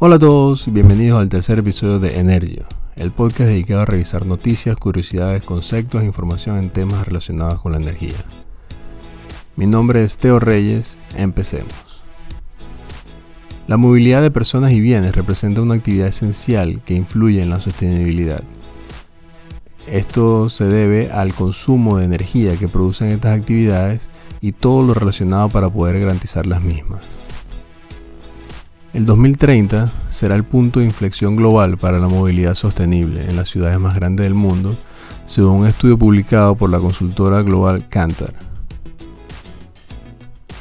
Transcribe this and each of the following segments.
Hola a todos y bienvenidos al tercer episodio de Energio, el podcast dedicado a revisar noticias, curiosidades, conceptos e información en temas relacionados con la energía. Mi nombre es Teo Reyes, empecemos. La movilidad de personas y bienes representa una actividad esencial que influye en la sostenibilidad. Esto se debe al consumo de energía que producen estas actividades y todo lo relacionado para poder garantizar las mismas. El 2030 será el punto de inflexión global para la movilidad sostenible en las ciudades más grandes del mundo, según un estudio publicado por la consultora global Cantar.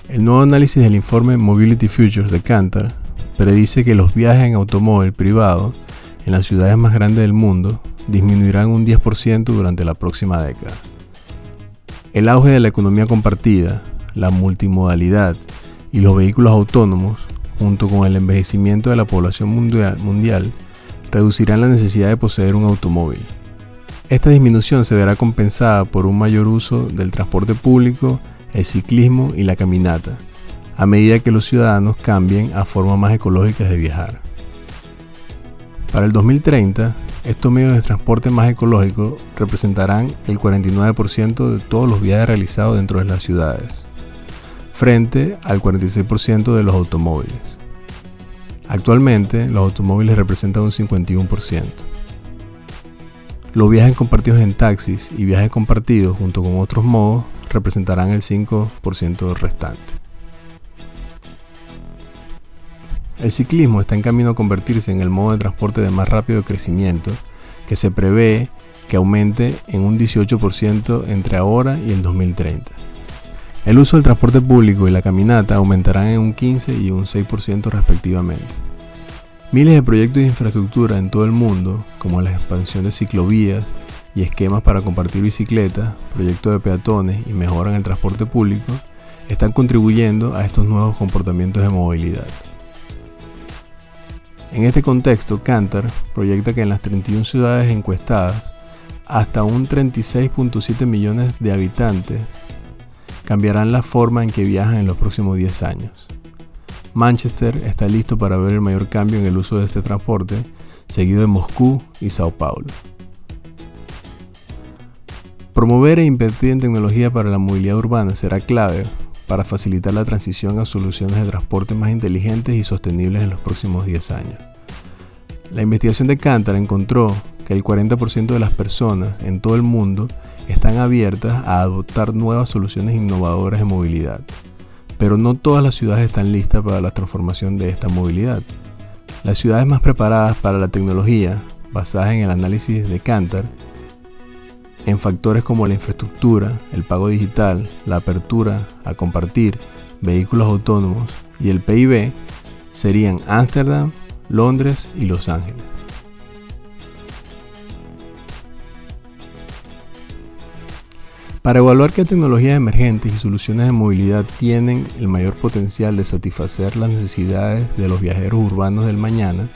El nuevo análisis del informe Mobility Futures de Cantar predice que los viajes en automóvil privado en las ciudades más grandes del mundo disminuirán un 10% durante la próxima década. El auge de la economía compartida, la multimodalidad y los vehículos autónomos junto con el envejecimiento de la población mundial, reducirán la necesidad de poseer un automóvil. Esta disminución se verá compensada por un mayor uso del transporte público, el ciclismo y la caminata, a medida que los ciudadanos cambien a formas más ecológicas de viajar. Para el 2030, estos medios de transporte más ecológicos representarán el 49% de todos los viajes realizados dentro de las ciudades frente al 46% de los automóviles. Actualmente, los automóviles representan un 51%. Los viajes compartidos en taxis y viajes compartidos junto con otros modos representarán el 5% restante. El ciclismo está en camino a convertirse en el modo de transporte de más rápido crecimiento que se prevé que aumente en un 18% entre ahora y el 2030. El uso del transporte público y la caminata aumentarán en un 15 y un 6% respectivamente. Miles de proyectos de infraestructura en todo el mundo, como la expansión de ciclovías y esquemas para compartir bicicletas, proyectos de peatones y mejora en el transporte público, están contribuyendo a estos nuevos comportamientos de movilidad. En este contexto, Cantar proyecta que en las 31 ciudades encuestadas, hasta un 36.7 millones de habitantes cambiarán la forma en que viajan en los próximos 10 años. Manchester está listo para ver el mayor cambio en el uso de este transporte, seguido de Moscú y Sao Paulo. Promover e invertir en tecnología para la movilidad urbana será clave para facilitar la transición a soluciones de transporte más inteligentes y sostenibles en los próximos 10 años. La investigación de Cantar encontró que el 40% de las personas en todo el mundo están abiertas a adoptar nuevas soluciones innovadoras de movilidad, pero no todas las ciudades están listas para la transformación de esta movilidad. Las ciudades más preparadas para la tecnología, basadas en el análisis de Cantar, en factores como la infraestructura, el pago digital, la apertura a compartir, vehículos autónomos y el PIB, serían Ámsterdam, Londres y Los Ángeles. Para evaluar qué tecnologías emergentes y soluciones de movilidad tienen el mayor potencial de satisfacer las necesidades de los viajeros urbanos del mañana,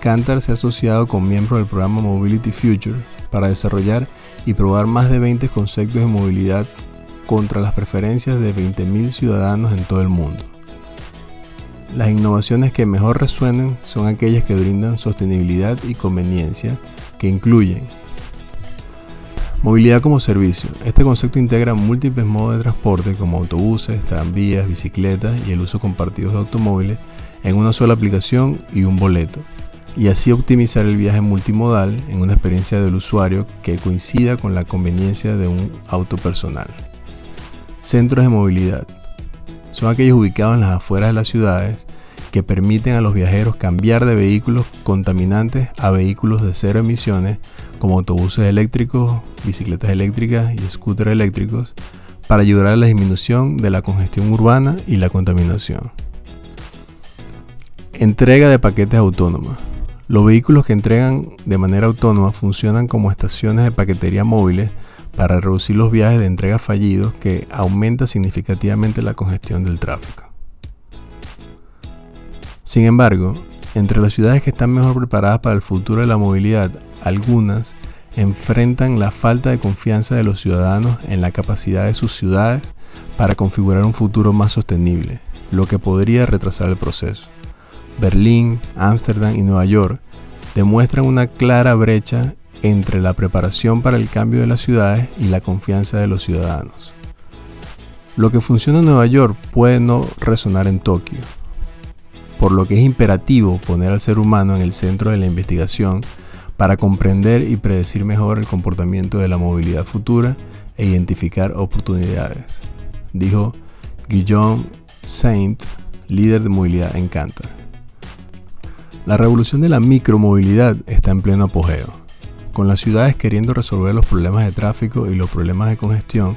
Cantar se ha asociado con miembros del programa Mobility Future para desarrollar y probar más de 20 conceptos de movilidad contra las preferencias de 20.000 ciudadanos en todo el mundo. Las innovaciones que mejor resuenan son aquellas que brindan sostenibilidad y conveniencia, que incluyen Movilidad como servicio. Este concepto integra múltiples modos de transporte como autobuses, tranvías, bicicletas y el uso compartido de automóviles en una sola aplicación y un boleto, y así optimizar el viaje multimodal en una experiencia del usuario que coincida con la conveniencia de un auto personal. Centros de movilidad. Son aquellos ubicados en las afueras de las ciudades que permiten a los viajeros cambiar de vehículos contaminantes a vehículos de cero emisiones como autobuses eléctricos, bicicletas eléctricas y scooters eléctricos para ayudar a la disminución de la congestión urbana y la contaminación. Entrega de paquetes autónomos. Los vehículos que entregan de manera autónoma funcionan como estaciones de paquetería móviles para reducir los viajes de entrega fallidos que aumenta significativamente la congestión del tráfico. Sin embargo, entre las ciudades que están mejor preparadas para el futuro de la movilidad, algunas enfrentan la falta de confianza de los ciudadanos en la capacidad de sus ciudades para configurar un futuro más sostenible, lo que podría retrasar el proceso. Berlín, Ámsterdam y Nueva York demuestran una clara brecha entre la preparación para el cambio de las ciudades y la confianza de los ciudadanos. Lo que funciona en Nueva York puede no resonar en Tokio, por lo que es imperativo poner al ser humano en el centro de la investigación para comprender y predecir mejor el comportamiento de la movilidad futura e identificar oportunidades, dijo Guillaume Saint, líder de movilidad en Cantar. La revolución de la micromovilidad está en pleno apogeo. Con las ciudades queriendo resolver los problemas de tráfico y los problemas de congestión,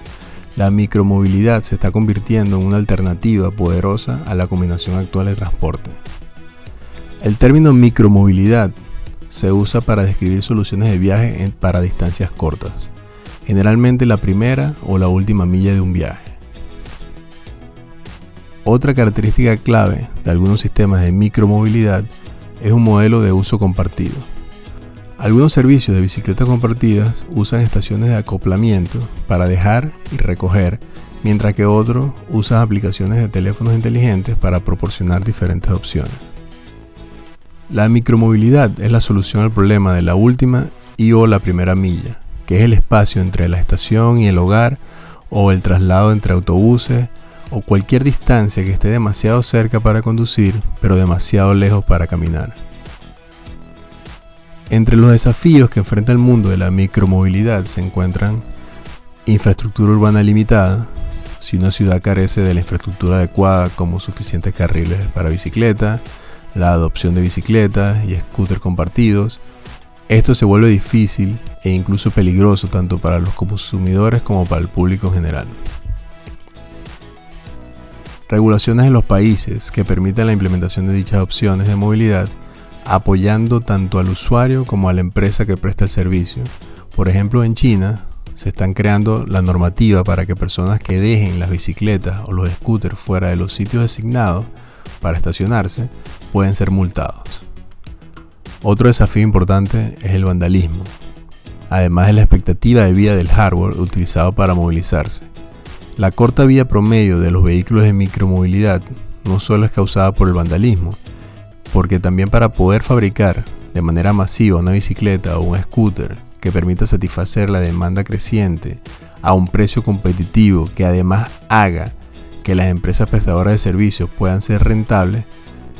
la micromovilidad se está convirtiendo en una alternativa poderosa a la combinación actual de transporte. El término micromovilidad se usa para describir soluciones de viaje para distancias cortas, generalmente la primera o la última milla de un viaje. Otra característica clave de algunos sistemas de micromovilidad es un modelo de uso compartido. Algunos servicios de bicicletas compartidas usan estaciones de acoplamiento para dejar y recoger, mientras que otros usan aplicaciones de teléfonos inteligentes para proporcionar diferentes opciones. La micromovilidad es la solución al problema de la última y o la primera milla, que es el espacio entre la estación y el hogar o el traslado entre autobuses o cualquier distancia que esté demasiado cerca para conducir, pero demasiado lejos para caminar. Entre los desafíos que enfrenta el mundo de la micromovilidad se encuentran infraestructura urbana limitada, si una ciudad carece de la infraestructura adecuada como suficientes carriles para bicicleta, la adopción de bicicletas y scooters compartidos, esto se vuelve difícil e incluso peligroso tanto para los consumidores como para el público en general regulaciones en los países que permitan la implementación de dichas opciones de movilidad, apoyando tanto al usuario como a la empresa que presta el servicio. Por ejemplo, en China se están creando la normativa para que personas que dejen las bicicletas o los scooters fuera de los sitios designados para estacionarse pueden ser multados. Otro desafío importante es el vandalismo, además de la expectativa de vida del hardware utilizado para movilizarse. La corta vía promedio de los vehículos de micromovilidad no solo es causada por el vandalismo, porque también para poder fabricar de manera masiva una bicicleta o un scooter que permita satisfacer la demanda creciente a un precio competitivo que además haga que las empresas prestadoras de servicios puedan ser rentables,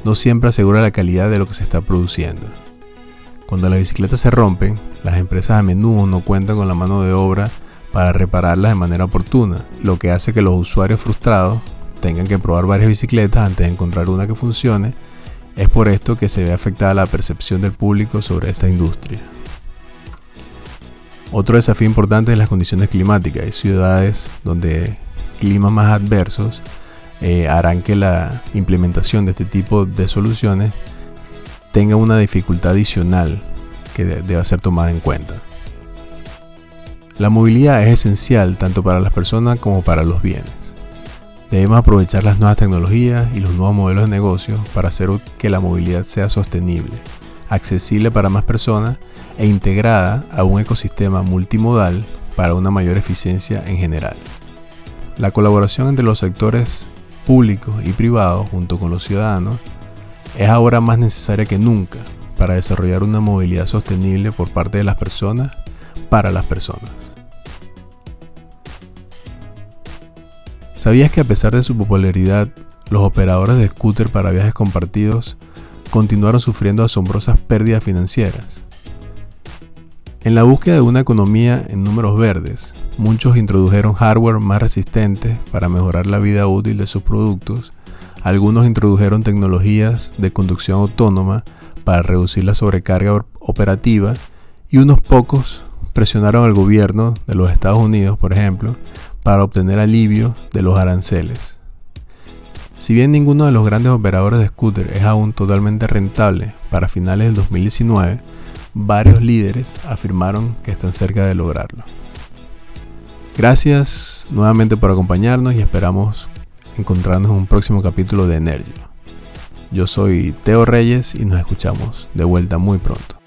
no siempre asegura la calidad de lo que se está produciendo. Cuando las bicicletas se rompen, las empresas a menudo no cuentan con la mano de obra para repararlas de manera oportuna, lo que hace que los usuarios frustrados tengan que probar varias bicicletas antes de encontrar una que funcione. Es por esto que se ve afectada la percepción del público sobre esta industria. Otro desafío importante es las condiciones climáticas. Hay ciudades donde climas más adversos eh, harán que la implementación de este tipo de soluciones tenga una dificultad adicional que deba ser tomada en cuenta. La movilidad es esencial tanto para las personas como para los bienes. Debemos aprovechar las nuevas tecnologías y los nuevos modelos de negocio para hacer que la movilidad sea sostenible, accesible para más personas e integrada a un ecosistema multimodal para una mayor eficiencia en general. La colaboración entre los sectores públicos y privados junto con los ciudadanos es ahora más necesaria que nunca para desarrollar una movilidad sostenible por parte de las personas para las personas. ¿Sabías que a pesar de su popularidad, los operadores de scooter para viajes compartidos continuaron sufriendo asombrosas pérdidas financieras? En la búsqueda de una economía en números verdes, muchos introdujeron hardware más resistente para mejorar la vida útil de sus productos, algunos introdujeron tecnologías de conducción autónoma para reducir la sobrecarga operativa y unos pocos presionaron al gobierno de los Estados Unidos, por ejemplo, para obtener alivio de los aranceles. Si bien ninguno de los grandes operadores de scooter es aún totalmente rentable para finales del 2019, varios líderes afirmaron que están cerca de lograrlo. Gracias nuevamente por acompañarnos y esperamos encontrarnos en un próximo capítulo de Energy. Yo soy Teo Reyes y nos escuchamos de vuelta muy pronto.